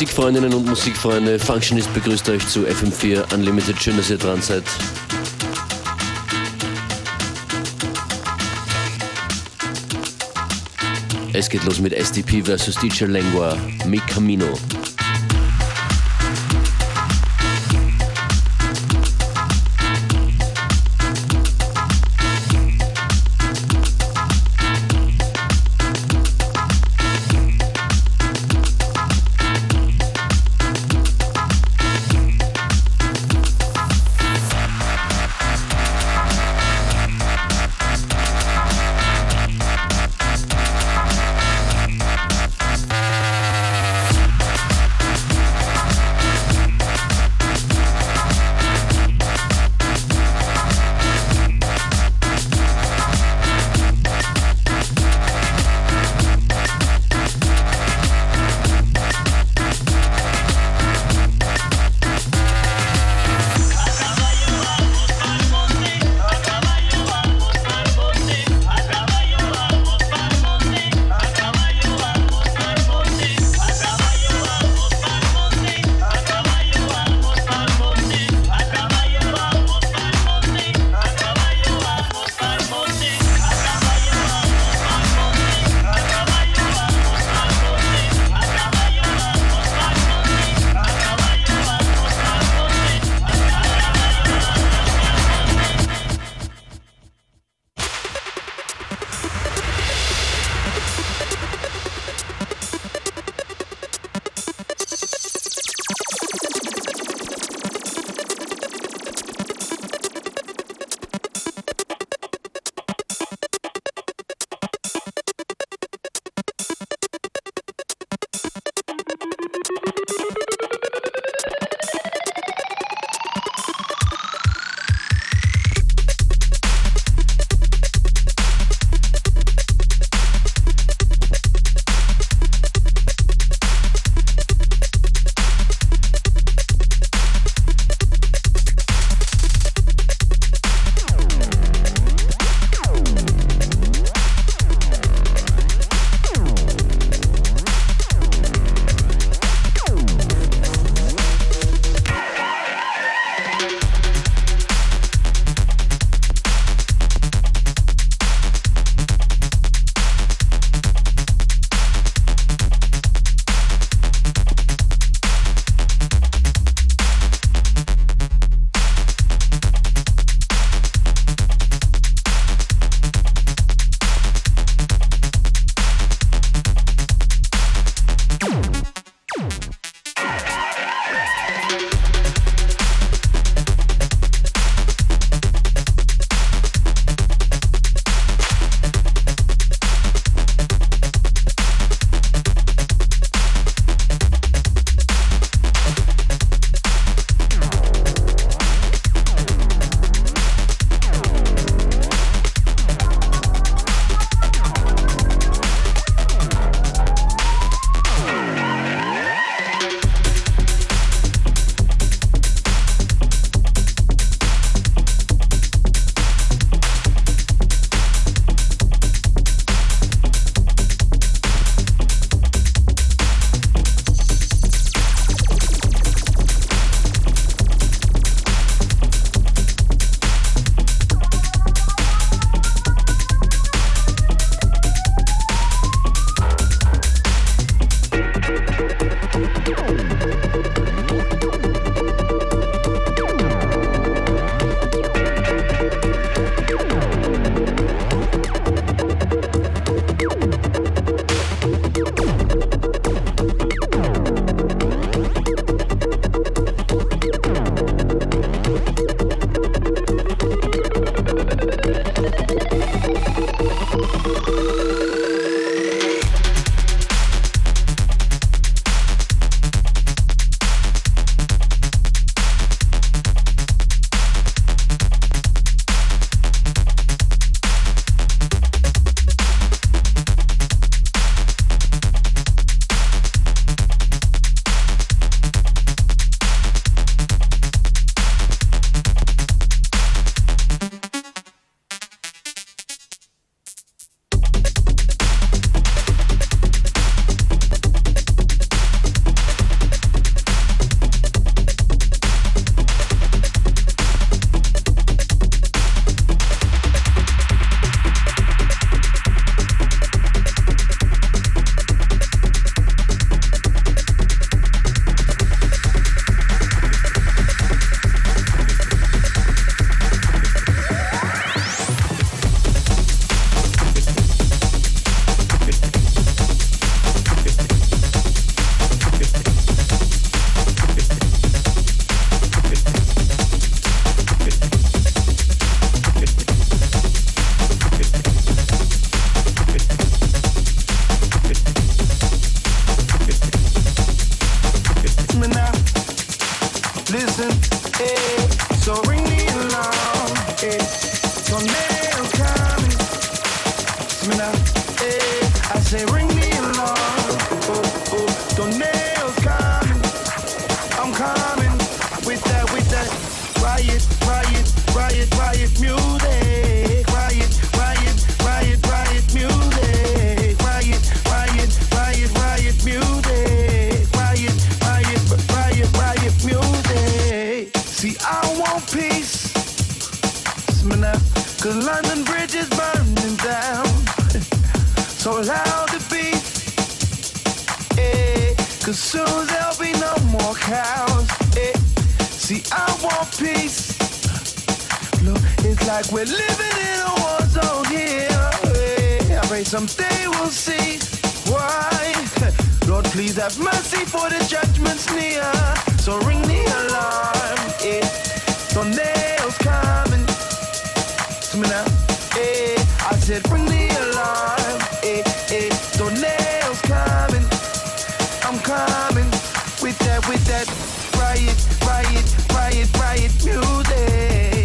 Musikfreundinnen und Musikfreunde, Functionist begrüßt euch zu FM4 Unlimited. Schön, dass ihr dran seid. Es geht los mit SDP vs. DJ Lengua, Mi Camino. Cause London Bridge is burning down. So loud the beat. Cause soon there'll be no more cows. See, I want peace. Look, it's like we're living in a war zone here. I pray someday we'll see why. Lord, please have mercy for the judgment's near. So ring the alarm. Yeah. So nails coming trust me now. Hey, I said bring the alarm. Eh, eh, hey, hey, tornado's coming. I'm coming with that, with that riot, riot, riot, riot music.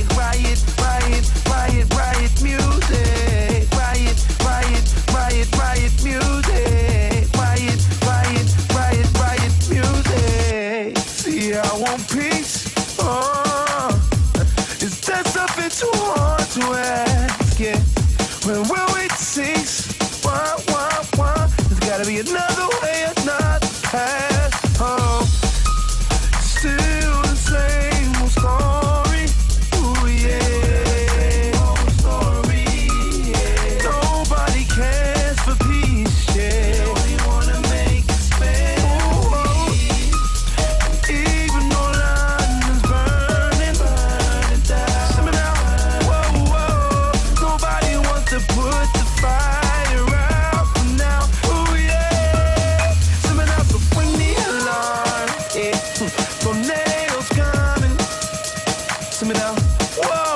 you asking? When will it cease? Why, why, why? There's gotta be another way. Whoa!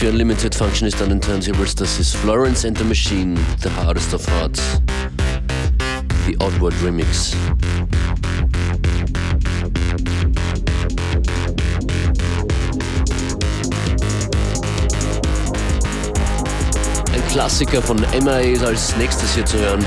FM4 Unlimited Functionist an den Turntables. Das ist Florence and the Machine, The Hardest of Hearts. The Oddward Remix. Ein Klassiker von MIA ist als nächstes hier zu hören,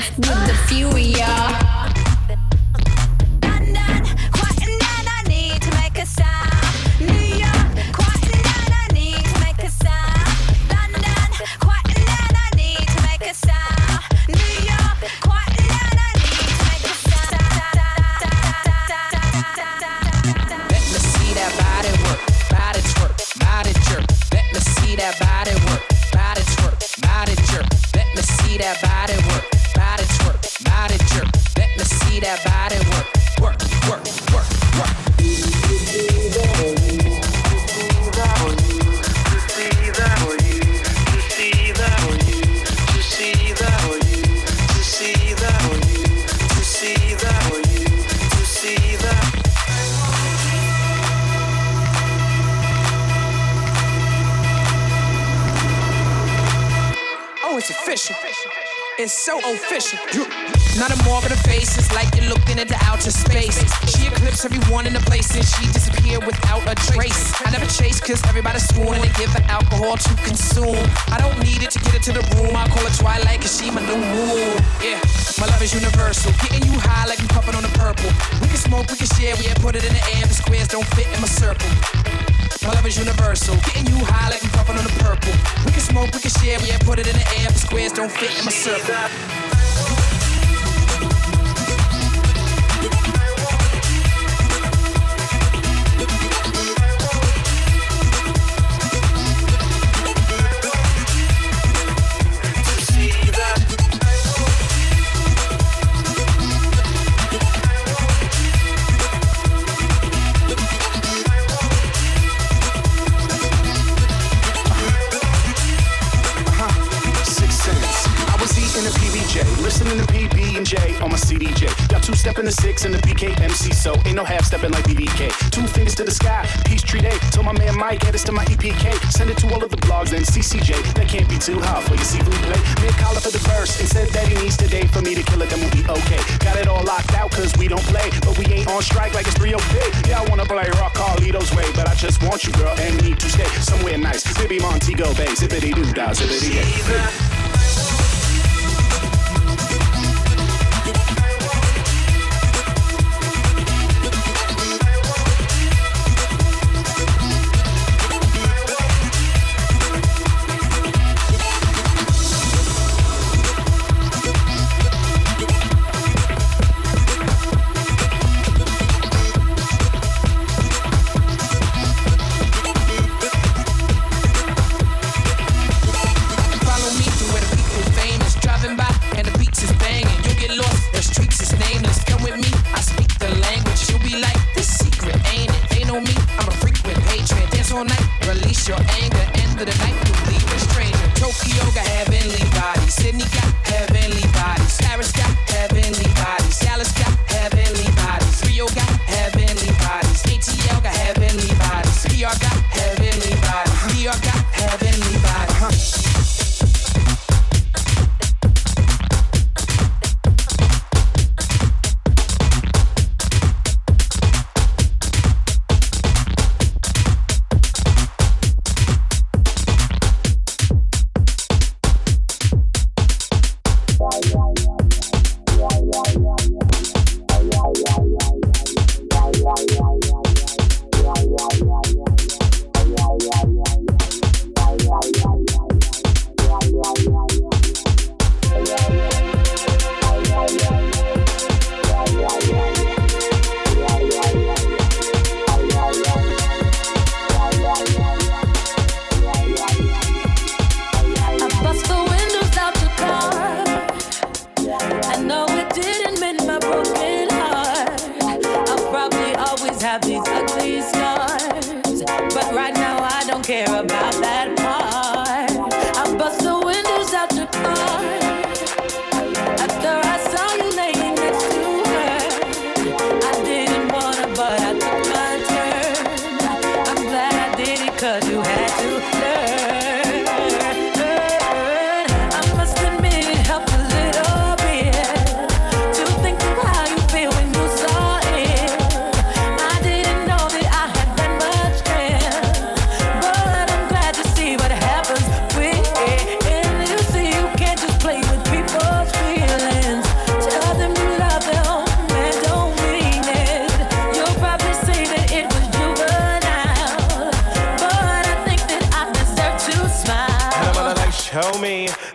with the few this to my EPK. Send it to all of the blogs, and CCJ. That can't be too hard for you. See, we play. a collar for the verse and said that he needs today for me to kill it, then we'll be okay. Got it all locked out, cause we don't play. But we ain't on strike like it's 305. Yeah, I wanna play rock Carlito's way, but I just want you, girl, and need to stay somewhere nice. Baby Montego Bay, zippity doo dah, zippity.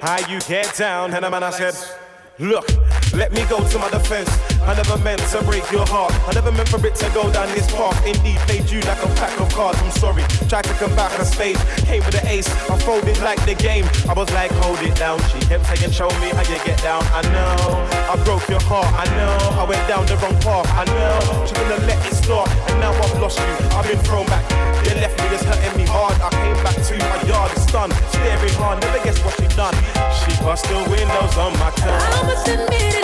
Bakedangan. down, and the man I said, Look, let me go to my defense. I never meant to break your heart. I never meant for it to go down this path. Indeed, played you like a pack of cards. I'm sorry. Tried to come back on stage. Came with an ace. I folded like the game. I was like, hold it down. She kept saying, show me how you get down. I know. I broke your heart. I know. I went down the wrong path. I know. She gonna let it start. And now I've lost you. I've been thrown back. You left me, it's hurting me hard. I came back to my yard, stunned. Staring hard. Never guess what she done. She bust the windows on my car. I must admit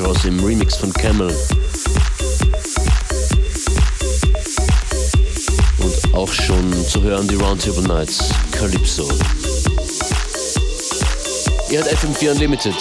Jabba Jaws im Remix von Camel. Und auch schon zu hören die Roundtable Nights, Calypso. Ihr hat FM4 Unlimited.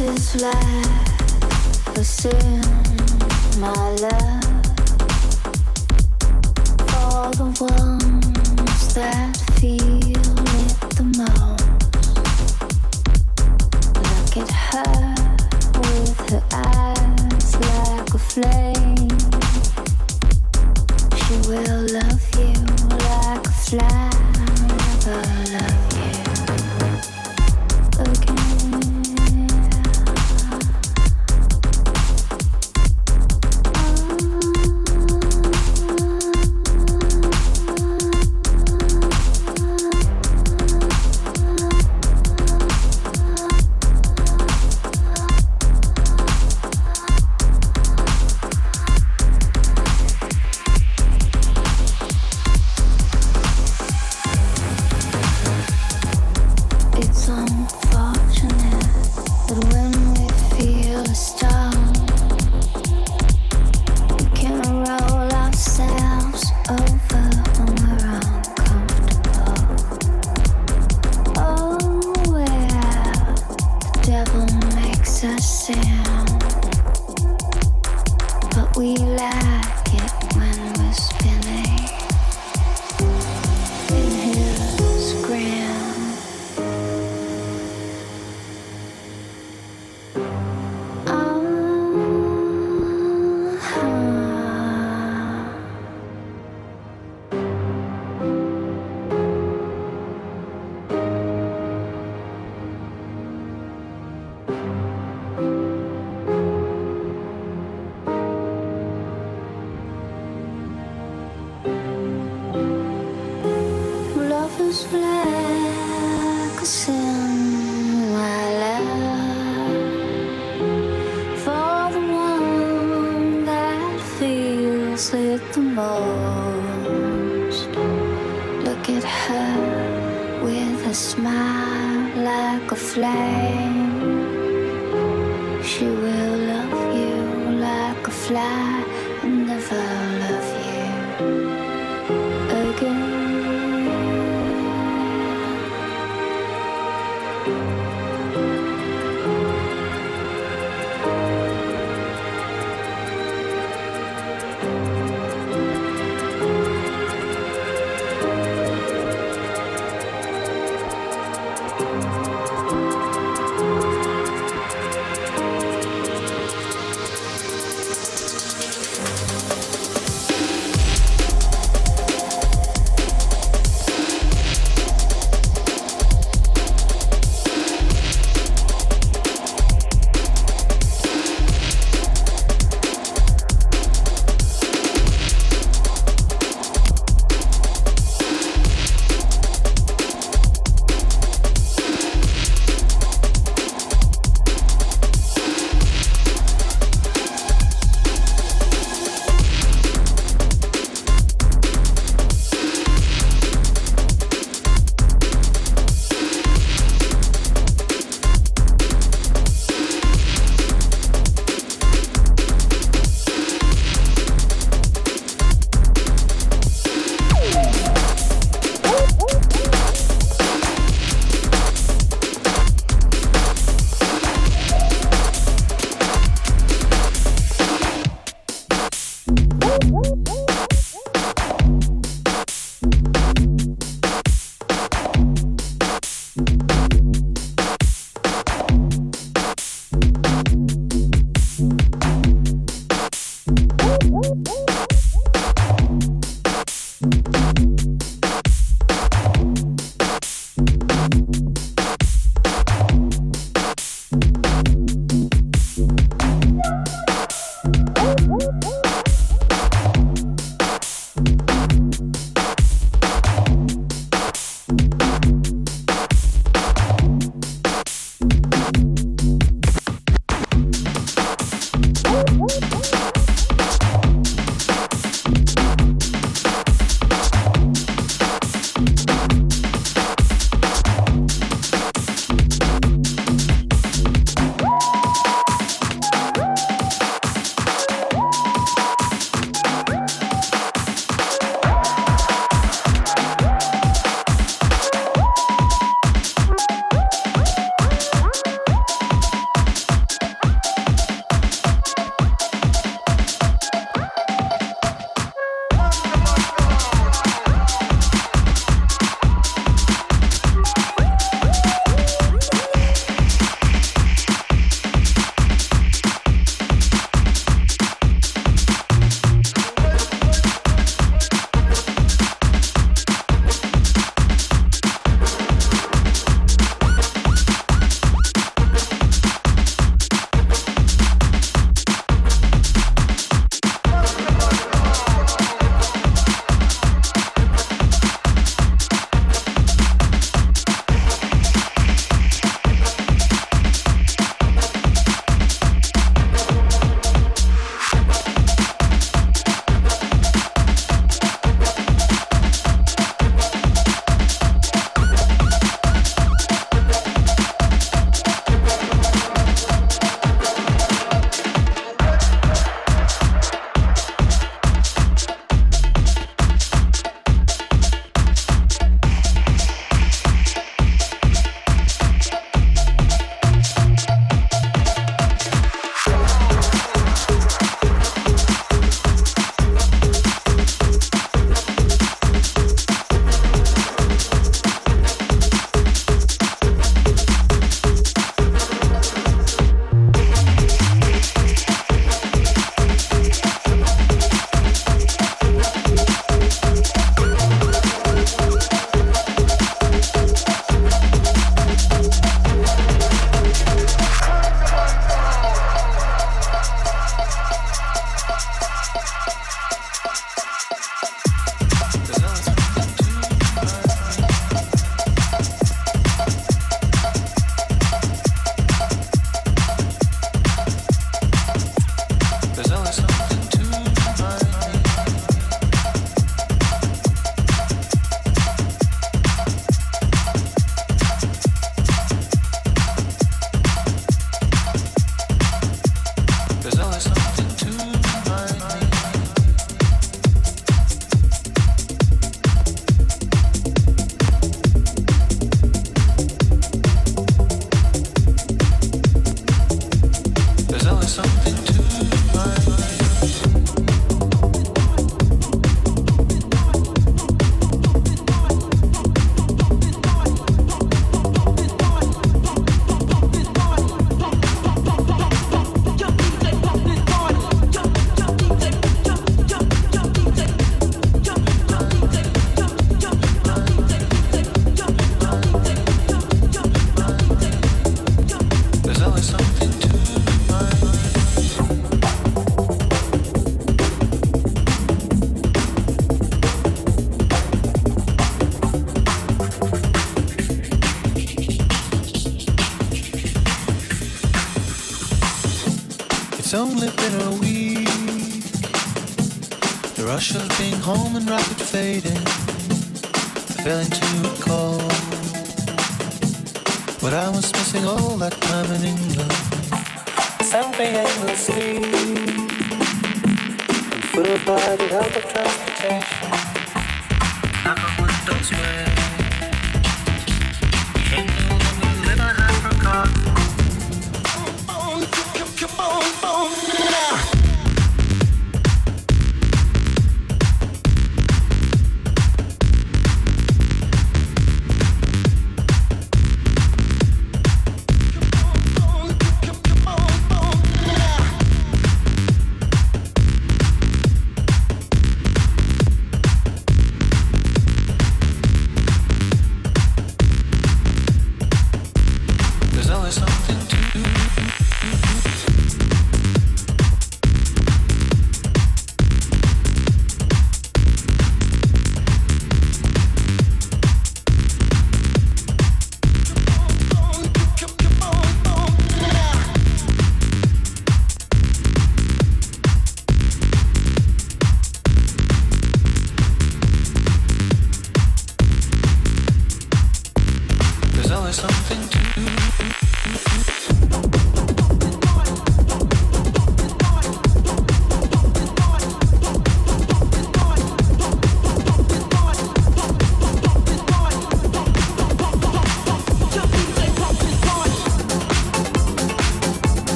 is flat, sin, my love for the ones that feel it the most. Look at her with her eyes like a flame. She will love you like a flame. Fading. Failing to recall what I was missing all that time in England. Something aimlessly. And fooled by the help of transportation.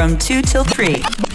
From 2 till 3.